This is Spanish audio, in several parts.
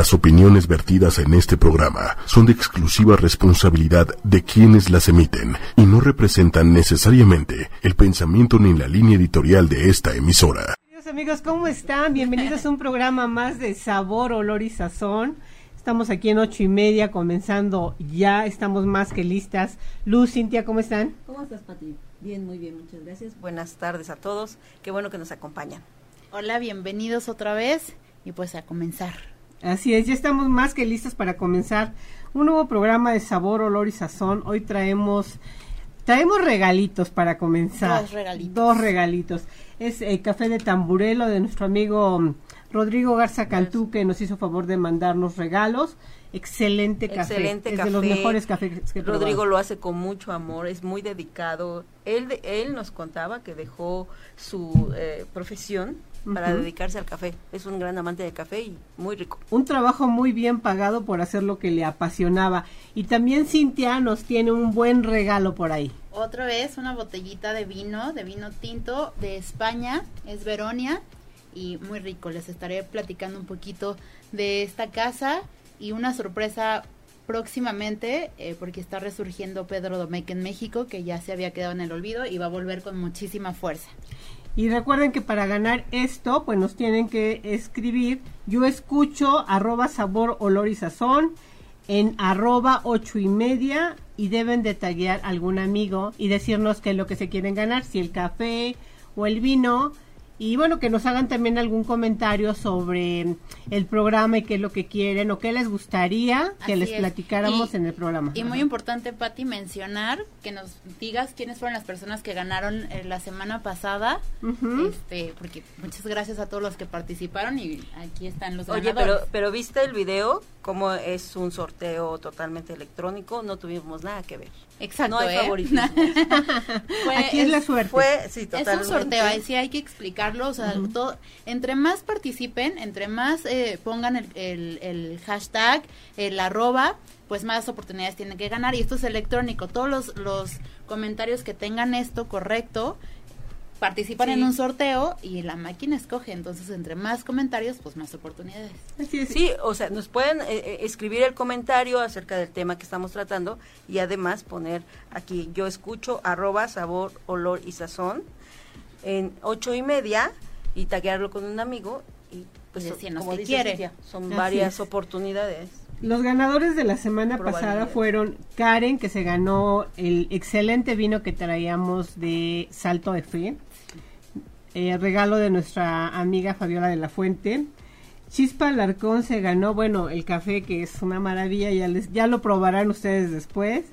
Las opiniones vertidas en este programa son de exclusiva responsabilidad de quienes las emiten y no representan necesariamente el pensamiento ni la línea editorial de esta emisora. Queridos amigos, ¿cómo están? Bienvenidos a un programa más de Sabor, Olor y Sazón. Estamos aquí en ocho y media, comenzando ya, estamos más que listas. Luz, Cintia, ¿cómo están? ¿Cómo estás, Pati? Bien, muy bien, muchas gracias. Buenas tardes a todos. Qué bueno que nos acompañan. Hola, bienvenidos otra vez y pues a comenzar. Así es, ya estamos más que listos para comenzar un nuevo programa de sabor, olor y sazón. Hoy traemos traemos regalitos para comenzar. Dos regalitos. Dos regalitos. Es el café de tamburelo de nuestro amigo mm, Rodrigo Garza Cantú que nos hizo favor de mandarnos regalos. Excelente café. Excelente es café. de los mejores cafés que Rodrigo probado. lo hace con mucho amor, es muy dedicado. Él, de- él nos contaba que dejó su eh, profesión para dedicarse al café. Es un gran amante de café y muy rico. un trabajo muy bien pagado por hacer lo que le apasionaba. Y también Cintia nos tiene un buen regalo por ahí. Otra vez una botellita de vino, de vino tinto de España, es Veronia y muy rico. Les estaré platicando un poquito de esta casa y una sorpresa próximamente eh, porque está resurgiendo Pedro Domecq en México que ya se había quedado en el olvido y va a volver con muchísima fuerza. Y recuerden que para ganar esto, pues nos tienen que escribir, yo escucho arroba sabor, olor y sazón en arroba ocho y media y deben detallar algún amigo y decirnos qué es lo que se quieren ganar, si el café o el vino. Y bueno, que nos hagan también algún comentario sobre el programa y qué es lo que quieren o qué les gustaría que Así les es. platicáramos Y- en el programa. Y muy importante, Patti, mencionar que nos digas quiénes fueron las personas que ganaron eh, la semana pasada. Este Porque muchas gracias a todos los que participaron y aquí están los Oye, ganadores. pero, pero ¿viste el video? Como es un sorteo totalmente electrónico, no tuvimos nada que ver. Exacto, no hay ¿eh? favoritismo. Fue- Aquí es la suerte. Fue, sí, Es totalmente. un sorteo, ahí sí hay que explicarlo, o sea, todo, entre más participen, entre más eh, pongan el, el, el hashtag, el arroba, pues más oportunidades tienen que ganar. Y esto es electrónico, todos los, los comentarios que tengan esto correcto, participan Sí. en un sorteo y la máquina escoge, entonces entre más comentarios, pues más oportunidades. Así es. Sí, o sea, nos pueden eh, eh, escribir el comentario acerca del tema que estamos tratando y además poner aquí, yo escucho arroba sabor, olor y sazón en ocho y media y taguearlo con un amigo y pues decirnos como qué dice quiere. Cintia, son Así varias es. oportunidades. Los ganadores de la semana pasada fueron Karen, que se ganó el excelente vino que traíamos de Salto de Fe, eh, regalo de nuestra amiga Fabiola de la Fuente. Chispa Alarcón se ganó, bueno, el café que es una maravilla, ya, les, ya lo probarán ustedes después.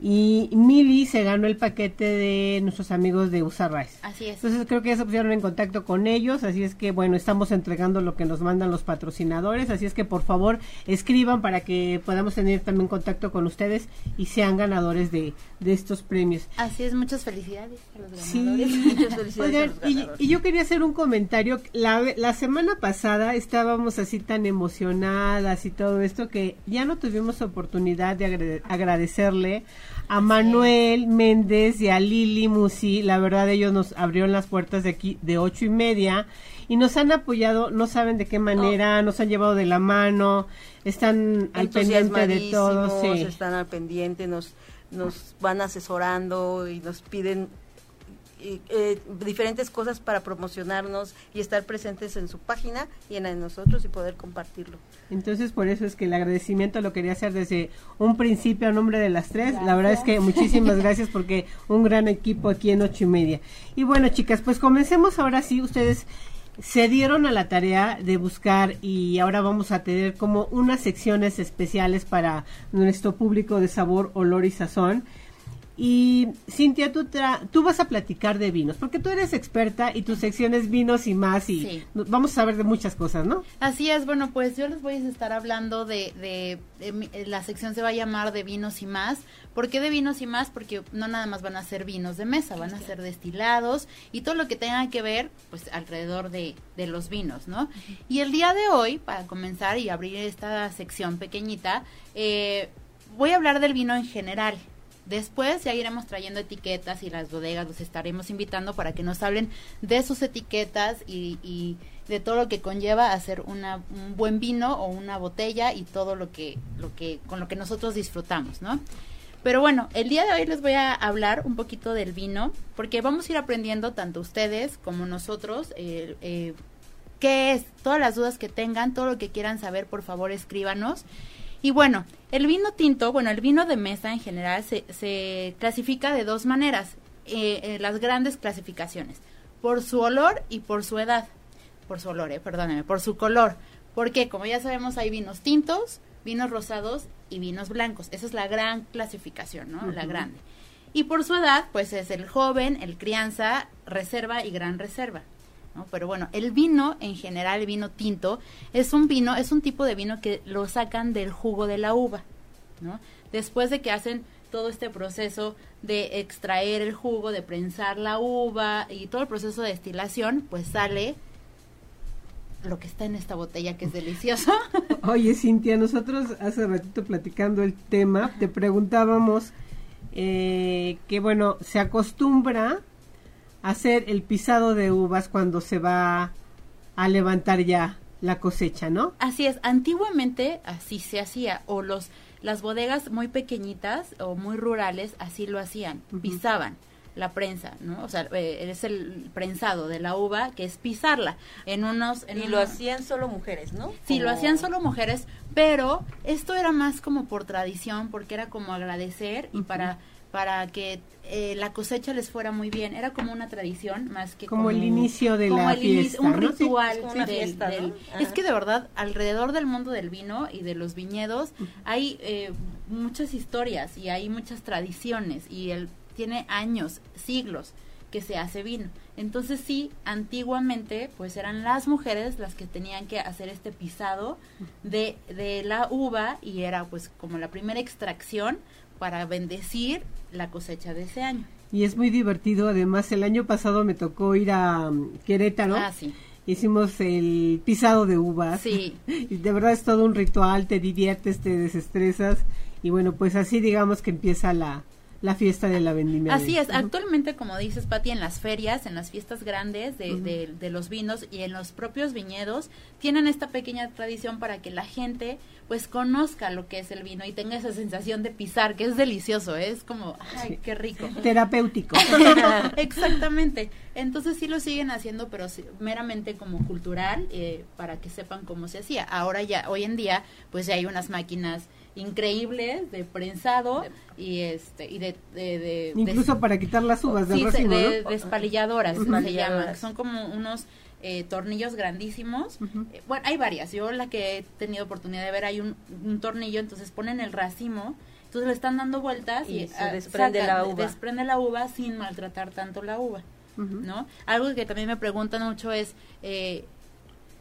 Y Mili se ganó el paquete de nuestros amigos de USA Rice. Así es. Entonces creo que ya se pusieron en contacto con ellos, así es que bueno, estamos entregando lo que nos mandan los patrocinadores, así es que por favor escriban para que podamos tener también contacto con ustedes y sean ganadores de, de estos premios. Así es, muchas felicidades a los Sí. Muchas felicidades a Oigan, y, yo quería hacer un comentario. La, la semana pasada estábamos así tan emocionadas y todo esto que ya no tuvimos oportunidad de agrade- agradecerle a Manuel Méndez y a Lili Musi. La verdad, ellos nos abrieron las puertas de aquí de ocho y media y nos han apoyado. No saben de qué manera, nos han llevado de la mano, están al pendiente de todo. Sí. están al pendiente, nos, nos van asesorando y nos piden eh, diferentes cosas para promocionarnos y estar presentes en su página y en la de nosotros y poder compartirlo. Entonces, por eso es que el agradecimiento lo quería hacer desde un principio a nombre de las tres. La verdad es que muchísimas gracias porque un gran equipo aquí en ocho y media. Y bueno, chicas, pues comencemos ahora sí. Ustedes se dieron a la tarea de buscar y ahora vamos a tener como unas secciones especiales para nuestro público de sabor, olor y sazón. Y Cintia, tú, tra- tú vas a platicar de vinos, porque tú eres experta y tu sección es vinos y más y Sí. vamos a saber de muchas cosas, ¿no? Así es, bueno, pues yo les voy a estar hablando de, de, eh, la sección se va a llamar de vinos y más. ¿Por qué de vinos y más? Porque no nada más van a ser vinos de mesa, van a ser destilados y todo lo que tenga que ver, pues alrededor de, de los vinos, ¿no? Y el día de hoy, para comenzar y abrir esta sección pequeñita, eh, voy a hablar del vino en general. Después ya iremos trayendo etiquetas y las bodegas los estaremos invitando para que nos hablen de sus etiquetas y, de todo lo que conlleva hacer una, un buen vino o una botella y todo lo que, lo que, con lo que nosotros disfrutamos, ¿no? Pero bueno, el día de hoy les voy a hablar un poquito del vino, porque vamos a ir aprendiendo tanto ustedes como nosotros eh, eh, qué es, todas las dudas que tengan, todo lo que quieran saber, por favor escríbanos. Y bueno, el vino tinto, bueno, el vino de mesa en general se, se clasifica de dos maneras, eh, las grandes clasificaciones, por su olor y por su edad, por su olor, eh, perdóneme, por su color. Porque como ya sabemos hay vinos tintos, vinos rosados y vinos blancos. Esa es la gran clasificación, ¿no? La grande. Y por su edad, pues es el joven, el crianza, reserva y gran reserva. Pero bueno, el vino en general, el vino tinto, es un vino, es un tipo de vino que lo sacan del jugo de la uva, ¿no? Después de que hacen todo este proceso de extraer el jugo, de prensar la uva y todo el proceso de destilación, pues sale lo que está en esta botella que es delicioso. Oye, Cintia, nosotros hace ratito platicando el tema, te preguntábamos eh, que, bueno, se acostumbra hacer el pisado de uvas cuando se va a levantar ya la cosecha, ¿no? Así es, antiguamente así se hacía, o los las bodegas muy pequeñitas o muy rurales así lo hacían, pisaban la prensa, ¿no? O sea, eh, es el prensado de la uva, que es pisarla en unos... En y lo hacían solo mujeres, ¿no? Sí, lo hacían solo mujeres, pero esto era más como por tradición, porque era como agradecer y para para que eh, la cosecha les fuera muy bien. Era como una tradición más que como, el inicio de la fiesta, un ritual Es que de verdad alrededor del mundo del vino y de los viñedos hay eh, muchas historias y hay muchas tradiciones y el tiene años, siglos que se hace vino. Entonces sí, antiguamente pues eran las mujeres las que tenían que hacer este pisado de, de la uva y era pues como la primera extracción para bendecir la cosecha de ese año. Y es muy divertido, además el año pasado me tocó ir a um, Querétaro. Ah, sí. Hicimos el pisado de uvas. Sí. Y de verdad es todo un ritual, te diviertes, te desestresas. Y bueno, pues así digamos que empieza la, la fiesta de la vendimia. Así es, actualmente como dices Pati, en las ferias, en las fiestas grandes de, de, los vinos y en los propios viñedos, tienen esta pequeña tradición para que la gente pues conozca lo que es el vino y tenga esa sensación de pisar, que es delicioso, ¿eh? es como, ay, qué rico. Terapéutico. Exactamente. Entonces sí lo siguen haciendo, pero meramente como cultural, eh, para que sepan cómo se hacía. Ahora ya, hoy en día, pues ya hay unas máquinas increíbles de prensado y este y de, de, incluso para quitar las uvas de, de, despalilladoras se llama son como unos eh, tornillos grandísimos. Eh, bueno hay varias. Yo la que he tenido oportunidad de ver hay un, tornillo entonces ponen el racimo entonces le están dando vueltas y, se desprende la uva. desprende la uva sin maltratar tanto la uva ¿no? Algo que también me preguntan mucho es, eh,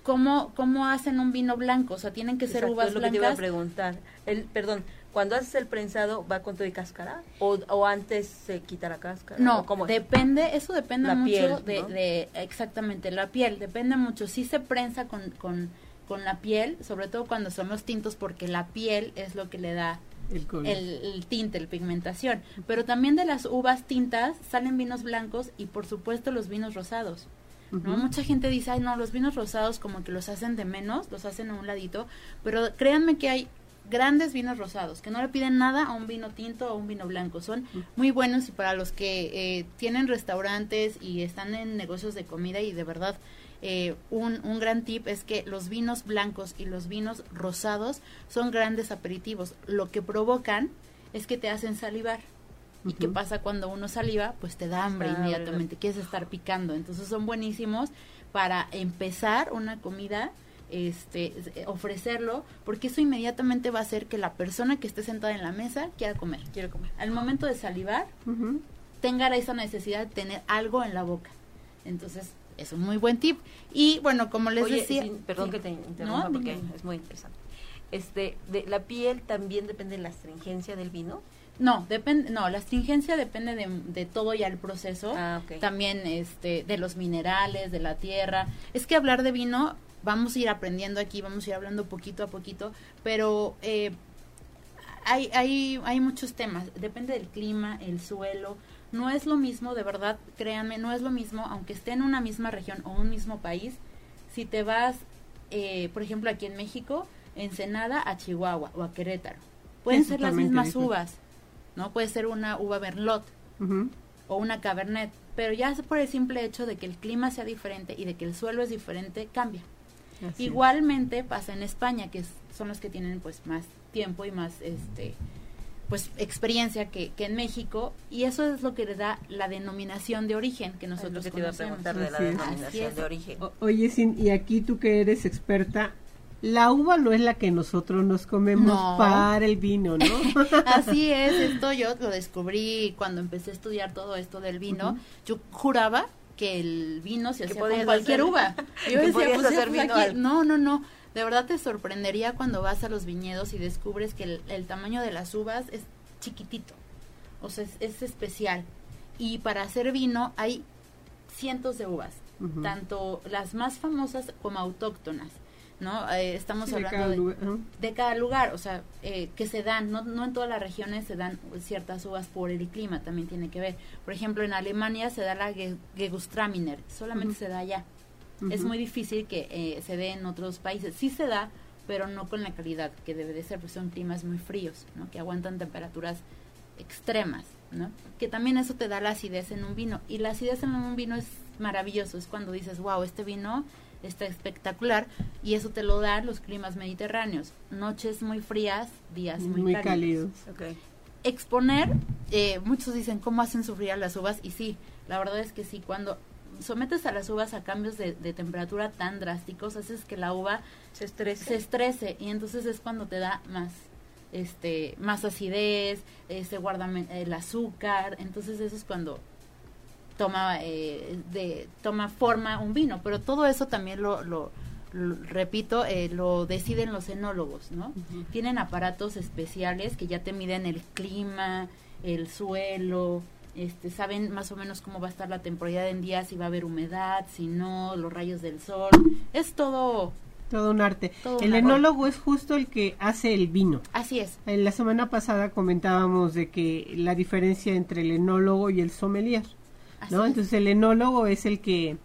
¿cómo, ¿cómo hacen un vino blanco? O sea, tienen que ser uvas es lo blancas. Que te iba a preguntar. El, perdón, cuando haces el prensado, ¿va con todo y cáscara? ¿O, o antes se quita la cáscara? No, depende, eso depende mucho de, de, exactamente, la piel, depende mucho. Sí se prensa con, con, con la piel, sobre todo cuando son los tintos, porque la piel es lo que le da el, el, tinte, la pigmentación. Pero también de las uvas tintas salen vinos blancos y por supuesto los vinos rosados. ¿No? Mucha gente dice, ay, no, los vinos rosados como que los hacen de menos, los hacen a un ladito, pero créanme que hay grandes vinos rosados, que no le piden nada a un vino tinto o a un vino blanco. Son muy buenos y para los que eh, tienen restaurantes y están en negocios de comida y de verdad eh, un, un gran tip es que los vinos blancos y los vinos rosados son grandes aperitivos. Lo que provocan es que te hacen salivar. ¿Y qué pasa cuando uno saliva? Pues te da hambre inmediatamente, quieres estar picando. Entonces son buenísimos para empezar una comida, este, ofrecerlo, porque eso inmediatamente va a hacer que la persona que esté sentada en la mesa quiera comer. Quiere comer. Al momento de salivar, tenga esa necesidad de tener algo en la boca. Entonces, es un muy buen tip. Y bueno, como les decía... perdón que te interrumpa porque es muy interesante. Este, de, ¿La piel también depende de la astringencia del vino? No, depende, no, la astringencia depende de, de todo ya el proceso, ah, también este, de los minerales, de la tierra. Es que hablar de vino, vamos a ir aprendiendo aquí, vamos a ir hablando poquito a poquito, pero eh, hay, hay, hay muchos temas, depende del clima, el suelo, no es lo mismo, de verdad, créanme, no es lo mismo, aunque esté en una misma región o un mismo país, si te vas, eh, por ejemplo, aquí en México, Ensenada a Chihuahua o a Querétaro. Pueden ser las mismas diferente. uvas, ¿no? Puede ser una uva Merlot o una Cabernet, pero ya es por el simple hecho de que el clima sea diferente y de que el suelo es diferente, cambia. Así es. Igualmente pasa en España, que es- son los que tienen pues más tiempo y más este pues experiencia que, que en México y eso es lo que le da la denominación de origen que Es lo nosotros que te iba a preguntar de la es. Denominación es. de origen. O- Oye, Sin, y aquí tú que eres experta, la uva no es la que nosotros nos comemos No. para el vino, ¿no? Así es, esto yo lo descubrí cuando empecé a estudiar todo esto del vino. Yo juraba que el vino se hacía con cualquier hacer- uva. que Yo decía, pues, hacer pues, vino aquí- al- no, no, no. De verdad te sorprendería cuando vas a los viñedos y descubres que el, el tamaño de las uvas es chiquitito. O sea, es, es especial. Y para hacer vino hay cientos de uvas, tanto las más famosas como autóctonas. ¿No? Eh, estamos Sí, de hablando cada de, lugar, de cada lugar, o sea, eh, que se dan, no, no en todas las regiones se dan ciertas uvas por el clima, también tiene que ver. Por ejemplo, en Alemania se da la Ge- Gewürztraminer, solamente se da allá. Es muy difícil que eh, se dé en otros países. Sí se da, pero no con la calidad que debe de ser, pues son climas muy fríos, ¿no? Que aguantan temperaturas extremas, ¿no? Que también eso te da la acidez en un vino. Y la acidez en un vino es maravilloso, es cuando dices, wow, este vino está espectacular y eso te lo dan los climas mediterráneos. Noches muy frías, días muy, muy cálidos. Exponer, eh, muchos dicen, ¿cómo hacen sufrir a las uvas? Y sí, la verdad es que sí, cuando sometes a las uvas a cambios de, de temperatura tan drásticos, haces que la uva Se estresa. se estrese y entonces es cuando te da más este más acidez eh, se guarda el azúcar entonces eso es cuando toma eh, de toma forma un vino pero todo eso también lo, lo, lo- repito eh, lo deciden los enólogos no tienen aparatos especiales que ya te miden el clima el suelo este saben más o menos cómo va a estar la temporada en día si va a haber humedad si no los rayos del sol. Es todo Todo un arte. Todo el enólogo es justo el que hace el vino. así es. En la semana pasada comentábamos de que la diferencia entre el enólogo y el sommelier, Así ¿no? es. Entonces el enólogo es el que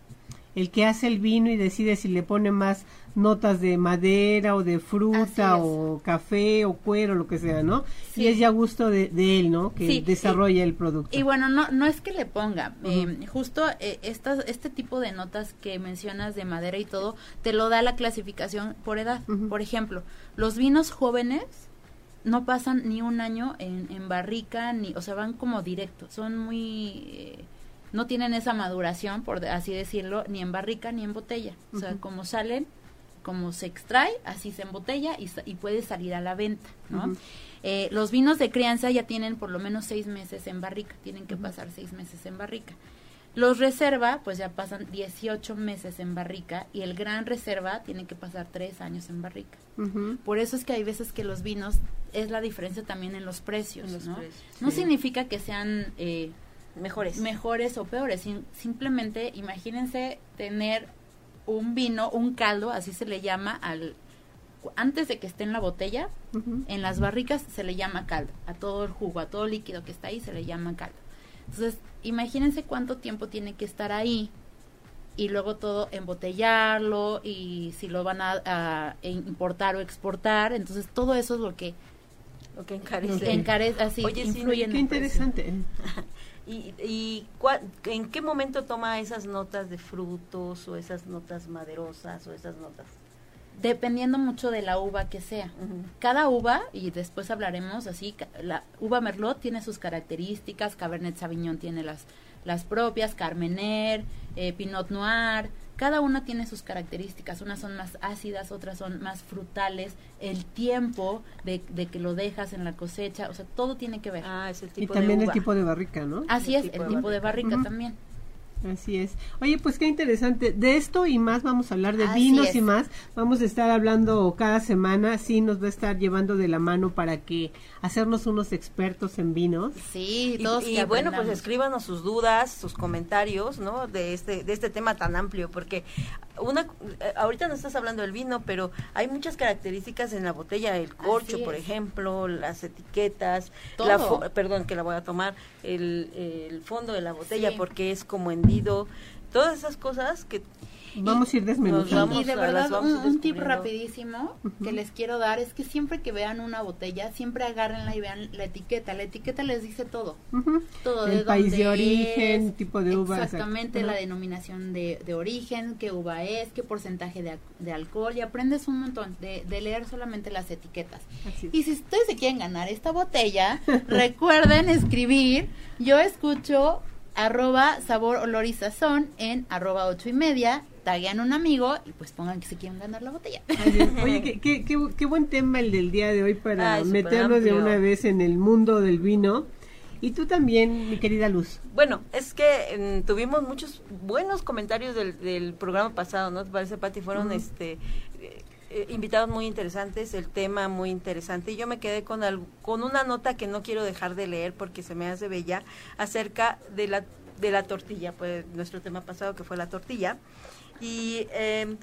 el que hace el vino y decide si le pone más notas de madera o de fruta o café o cuero, lo que sea, ¿no? Sí. Y es ya gusto de, de él, ¿no? Que Sí, desarrolla el producto. Y bueno, no, no es que le ponga, eh, justo eh, estas, este tipo de notas que mencionas de madera y todo, te lo da la clasificación por edad. Por ejemplo, los vinos jóvenes no pasan ni un año en, en barrica, ni, o sea, van como directo, son muy... eh, no tienen esa maduración, por así decirlo, ni en barrica ni en botella. O sea, como salen, como se extrae, así se embotella y, y puede salir a la venta, ¿no? Eh, los vinos de crianza ya tienen por lo menos seis meses en barrica, tienen que pasar seis meses en barrica. Los reserva, pues ya pasan 18 meses en barrica y el gran reserva tiene que pasar tres años en barrica. Por eso es que hay veces que los vinos es la diferencia también en los precios, En los ¿no? precios, No sí. significa que sean eh, Mejores. mejores o peores, sim- simplemente imagínense tener un vino, un caldo, así se le llama al antes de que esté en la botella, en las barricas se le llama caldo, a todo el jugo, a todo el líquido que está ahí se le llama caldo. Entonces, imagínense cuánto tiempo tiene que estar ahí y luego todo embotellarlo y si lo van a, a importar o exportar, entonces todo eso es lo que Lo que encarece. encarece, así Oye, sí, influye en Qué interesante. ¿Y, y cua- en qué momento toma esas notas de frutos o esas notas maderosas o esas notas? Dependiendo mucho de la uva que sea. Cada uva, y después hablaremos así, la uva Merlot tiene sus características, Cabernet Sauvignon tiene las, las propias, Carmener, eh, Pinot Noir, cada una tiene sus características, unas son más ácidas, otras son más frutales, el tiempo de, de que lo dejas en la cosecha, o sea, todo tiene que ver. Ah, es el Y tipo también de el tipo de barrica, ¿no? Así el es, tipo el de tipo de barrica también. Así es. Oye, pues qué interesante. De esto y más vamos a hablar de Así vinos es. y más. Vamos a estar hablando cada semana. Sí, nos va a estar llevando de la mano para que hacernos unos expertos en vinos. Sí, Y, todos y que bueno, pues escríbanos sus dudas, sus comentarios, ¿no? De este de este tema tan amplio, porque una eh, ahorita no estás hablando del vino, pero hay muchas características en la botella, el corcho, por ejemplo, las etiquetas, Todo. la fo- perdón que la voy a tomar, el, el fondo de la botella, Sí. porque es como todas esas cosas que Vamos a ir desmenuzando. Y de verdad, un, tip rapidísimo que les quiero dar es que siempre que vean una botella, siempre agárrenla y vean la etiqueta. La etiqueta les dice todo. Todo. El país de origen, tipo de uva. Exactamente, la denominación de, de, origen, qué uva es, qué porcentaje de, de alcohol. Y aprendes un montón de, de leer solamente las etiquetas. Y si ustedes se quieren ganar esta botella, recuerden escribir. Yo escucho arroba sabor olor y sazón en arroba ocho y media taguean un amigo y pues pongan que se quieren ganar la botella. Oye, qué, qué, qué, buen tema el del día de hoy para meternos de una vez en el mundo del vino. Y tú también, mi querida Luz. Bueno, es que tuvimos muchos buenos comentarios del, del, programa pasado, ¿no? ¿Te parece, Pati? Fueron este eh, invitados muy interesantes, el tema muy interesante. Y yo me quedé con, con una nota que no quiero dejar de leer porque se me hace bella acerca de la, de la tortilla, pues nuestro tema pasado que fue la tortilla y eh,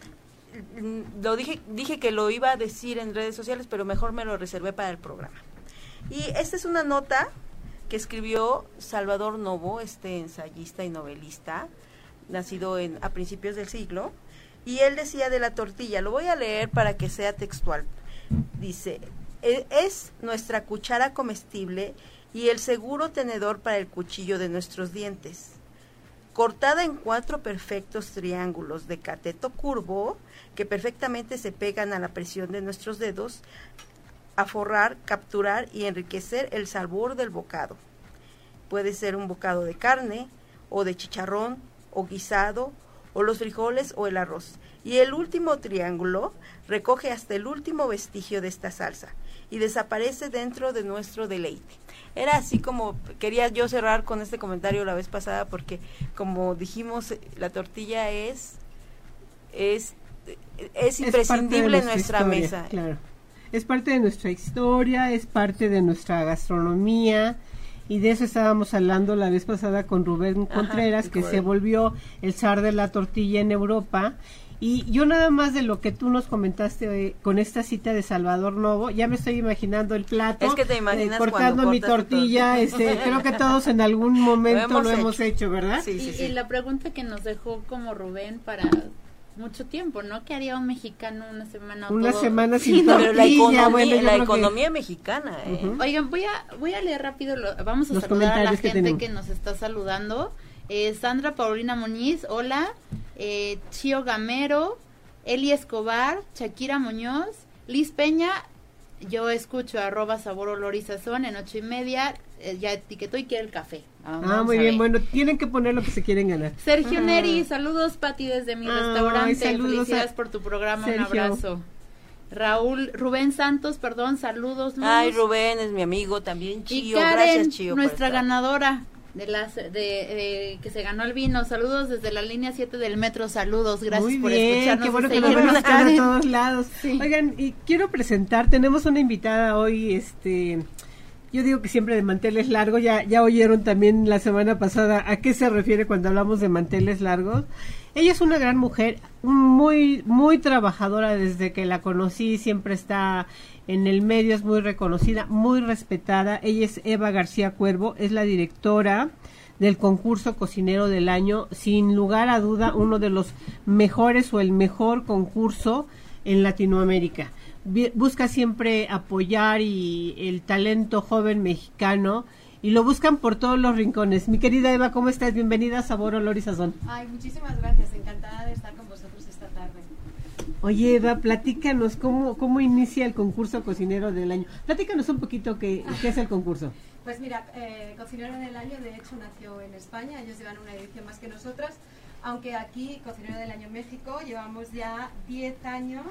lo dije, dije que lo iba a decir en redes sociales, pero mejor me lo reservé para el programa. Y esta es una nota que escribió Salvador Novo, este ensayista y novelista, nacido en, a principios del siglo, y él decía de la tortilla, lo voy a leer para que sea textual. Dice, e, es nuestra cuchara comestible y el seguro tenedor para el cuchillo de nuestros dientes cortada en cuatro perfectos triángulos de cateto curvo que perfectamente se pegan a la presión de nuestros dedos, a forrar, capturar y enriquecer el sabor del bocado. Puede ser un bocado de carne o de chicharrón o guisado o los frijoles o el arroz. Y el último triángulo recoge hasta el último vestigio de esta salsa y desaparece dentro de nuestro deleite era así como quería yo cerrar con este comentario la vez pasada porque como dijimos la tortilla es es es imprescindible en nuestra mesa. Claro. Es parte de nuestra historia, es parte de nuestra gastronomía y de eso estábamos hablando la vez pasada con Rubén Contreras, que se volvió el zar de la tortilla en Europa y yo nada más de lo que tú nos comentaste eh, con esta cita de Salvador Novo, ya me estoy imaginando el plato. Es que te imaginas eh, cortando mi tortilla. Este, creo que todos en algún momento lo hemos, hecho. ¿verdad? Sí, sí, y, la pregunta que nos dejó como Rubén para mucho tiempo, ¿no? ¿Qué haría un mexicano una semana? Una semana sin tortilla. la economía, la economía mexicana. ¿eh? Oigan, voy a voy a leer rápido. vamos a saludar a la gente que nos está saludando. Eh, Sandra Paulina Muñiz, hola. Eh, Chio Gamero, Eli Escobar, Shakira Muñoz, Liz Peña, yo escucho arroba sabor olor y sazón en ocho y media, eh, ya etiquetó y quiere el café. Ah, muy bien, bueno, tienen que poner lo que se quieren ganar. Sergio Neri, saludos Pati desde mi restaurante, felicidades por tu programa, un abrazo. Raúl, Rubén Santos, perdón, saludos. Ay, Rubén es mi amigo también, Chío, gracias Chío. Nuestra ganadora, de las de, que se ganó el vino. Saludos desde la línea 7 del metro. Saludos, gracias por escucharnos. Qué bueno que nos vemos a todos lados. Oigan, y quiero presentar, tenemos una invitada hoy, este yo digo que siempre de manteles largos, ya, ya oyeron también la semana pasada a qué se refiere cuando hablamos de manteles largos. Ella es una gran mujer, muy, muy trabajadora desde que la conocí, siempre está en el medio es muy reconocida, muy respetada. Ella es Eva García Cuervo, es la directora del concurso cocinero del año, sin lugar a duda uno de los mejores o el mejor concurso en Latinoamérica. Busca siempre apoyar y el talento joven mexicano y lo buscan por todos los rincones. Mi querida Eva, ¿cómo estás? Bienvenida a Sabor, Olor y Sazón. Ay, muchísimas gracias, encantada de estar con vosotros esta tarde. Oye, Eva, platícanos cómo, cómo inicia el concurso cocinero del año. Platícanos un poquito qué, qué es el concurso. Pues mira, eh, Cocinero del Año de hecho nació en España, ellos llevan una edición más que nosotras aunque aquí, Cocinero del Año México, llevamos ya 10 años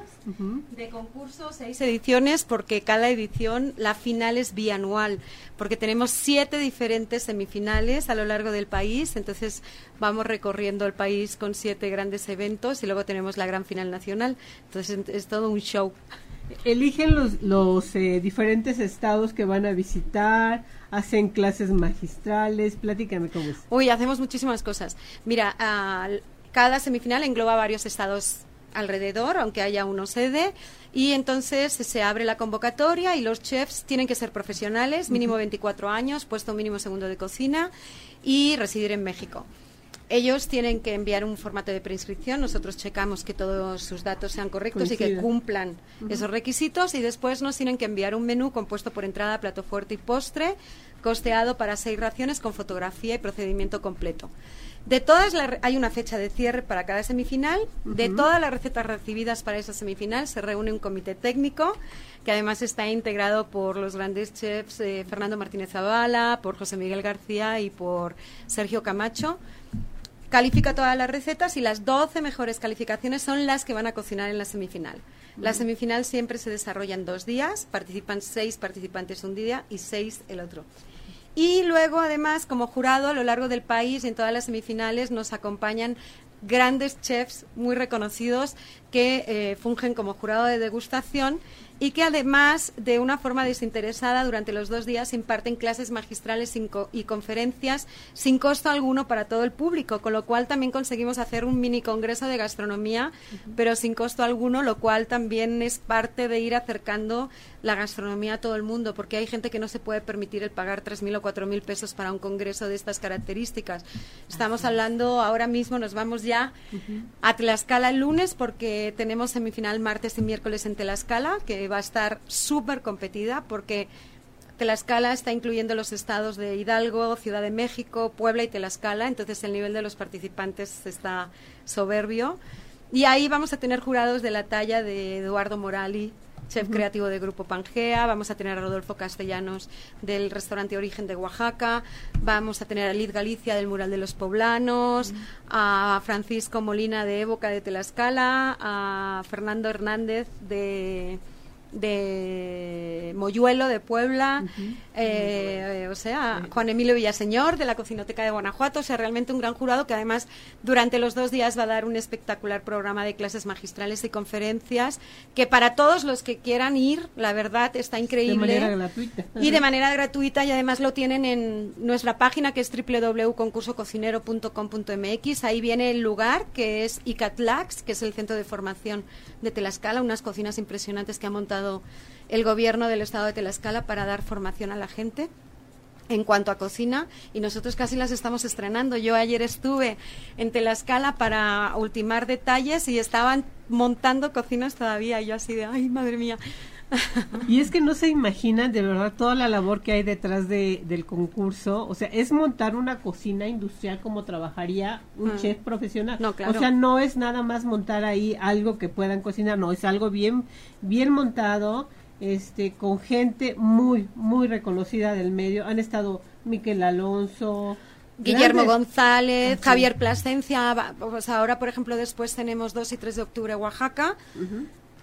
de concurso, 6 ediciones, porque cada edición, la final es bianual, porque tenemos 7 diferentes semifinales a lo largo del país, entonces vamos recorriendo el país con 7 grandes eventos y luego tenemos la gran final nacional, entonces es todo un show. Eligen los, los eh, diferentes estados que van a visitar, hacen clases magistrales, platícame cómo es. Uy, hacemos muchísimas cosas. Mira, cada semifinal engloba varios estados alrededor, aunque haya uno sede, y entonces se abre la convocatoria y los chefs tienen que ser profesionales, mínimo 24 años, puesto mínimo segundo de cocina y residir en México. Ellos tienen que enviar un formato de preinscripción, nosotros checamos que todos sus datos sean correctos y que cumplan esos requisitos y después nos tienen que enviar un menú compuesto por entrada, plato fuerte y postre, costeado para seis raciones con fotografía y procedimiento completo. De todas hay una fecha de cierre para cada semifinal. De todas las recetas recibidas para esa semifinal se reúne un comité técnico que además está integrado por los grandes chefs eh, Fernando Martínez Zavala, por José Miguel García y por Sergio Camacho. Califica todas las recetas y las 12 mejores calificaciones son las que van a cocinar en la semifinal. La semifinal siempre se desarrolla en dos días, participan seis participantes un día y seis el otro. Y luego, además, como jurado, a lo largo del país y en todas las semifinales nos acompañan grandes chefs muy reconocidos que eh, fungen como jurado de degustación y que además, de una forma desinteresada, durante los dos días imparten clases magistrales y conferencias sin costo alguno para todo el público, con lo cual también conseguimos hacer un mini congreso de gastronomía, pero sin costo alguno, lo cual también es parte de ir acercando la gastronomía a todo el mundo, porque hay gente que no se puede permitir el pagar 3.000 o 4.000 pesos para un congreso de estas características. Estamos hablando, ahora mismo nos vamos ya a Tlaxcala el lunes, porque tenemos semifinal martes y miércoles en Tlaxcala, que va a estar súper competida, porque Tlaxcala está incluyendo los estados de Hidalgo, Ciudad de México, Puebla y Tlaxcala, entonces el nivel de los participantes está soberbio. Y ahí vamos a tener jurados de la talla de Eduardo Morali, chef creativo de Grupo Pangea, vamos a tener a Rodolfo Castellanos del restaurante Origen de Oaxaca, vamos a tener a Liz Galicia del Mural de los Poblanos, a Francisco Molina de Évoca de Tlaxcala, a Fernando Hernández de de Moyuelo de Puebla, eh, eh, o sea, Juan Emilio Villaseñor de la Cocinoteca de Guanajuato, o sea, realmente un gran jurado que además durante los dos días va a dar un espectacular programa de clases magistrales y conferencias que para todos los que quieran ir, la verdad, está increíble. De manera gratuita. Y de manera gratuita y además lo tienen en nuestra página que es www.concursococinero.com.mx. Ahí viene el lugar que es ICATLAX, que es el centro de formación de Tlaxcala, unas cocinas impresionantes que ha montado el gobierno del estado de Tlaxcala para dar formación a la gente en cuanto a cocina y nosotros casi las estamos estrenando. Yo ayer estuve en Tlaxcala para ultimar detalles y estaban montando cocinas todavía y yo así de, ay, madre mía. Y es que no se imaginan de verdad toda la labor que hay detrás de, del concurso. O sea, es montar una cocina industrial como trabajaría un Mm. chef profesional. No, claro. O sea, no es nada más montar ahí algo que puedan cocinar, no, es algo bien, bien montado, este, con gente muy, muy reconocida del medio. Han estado Miquel Alonso. Guillermo grandes- González, Así. Javier Plasencia, pues ahora por ejemplo después tenemos 2 y 3 de octubre Oaxaca,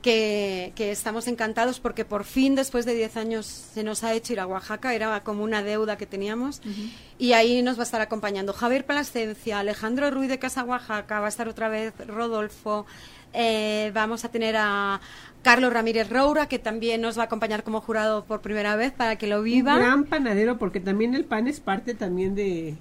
que, que estamos encantados porque por fin después de 10 años se nos ha hecho ir a Oaxaca, era como una deuda que teníamos. Y ahí nos va a estar acompañando Javier Plasencia, Alejandro Ruiz de Casa Oaxaca, va a estar otra vez Rodolfo, eh, vamos a tener a Carlos Ramírez Roura que también nos va a acompañar como jurado por primera vez para que lo viva. Un gran panadero, porque también el pan es parte también de...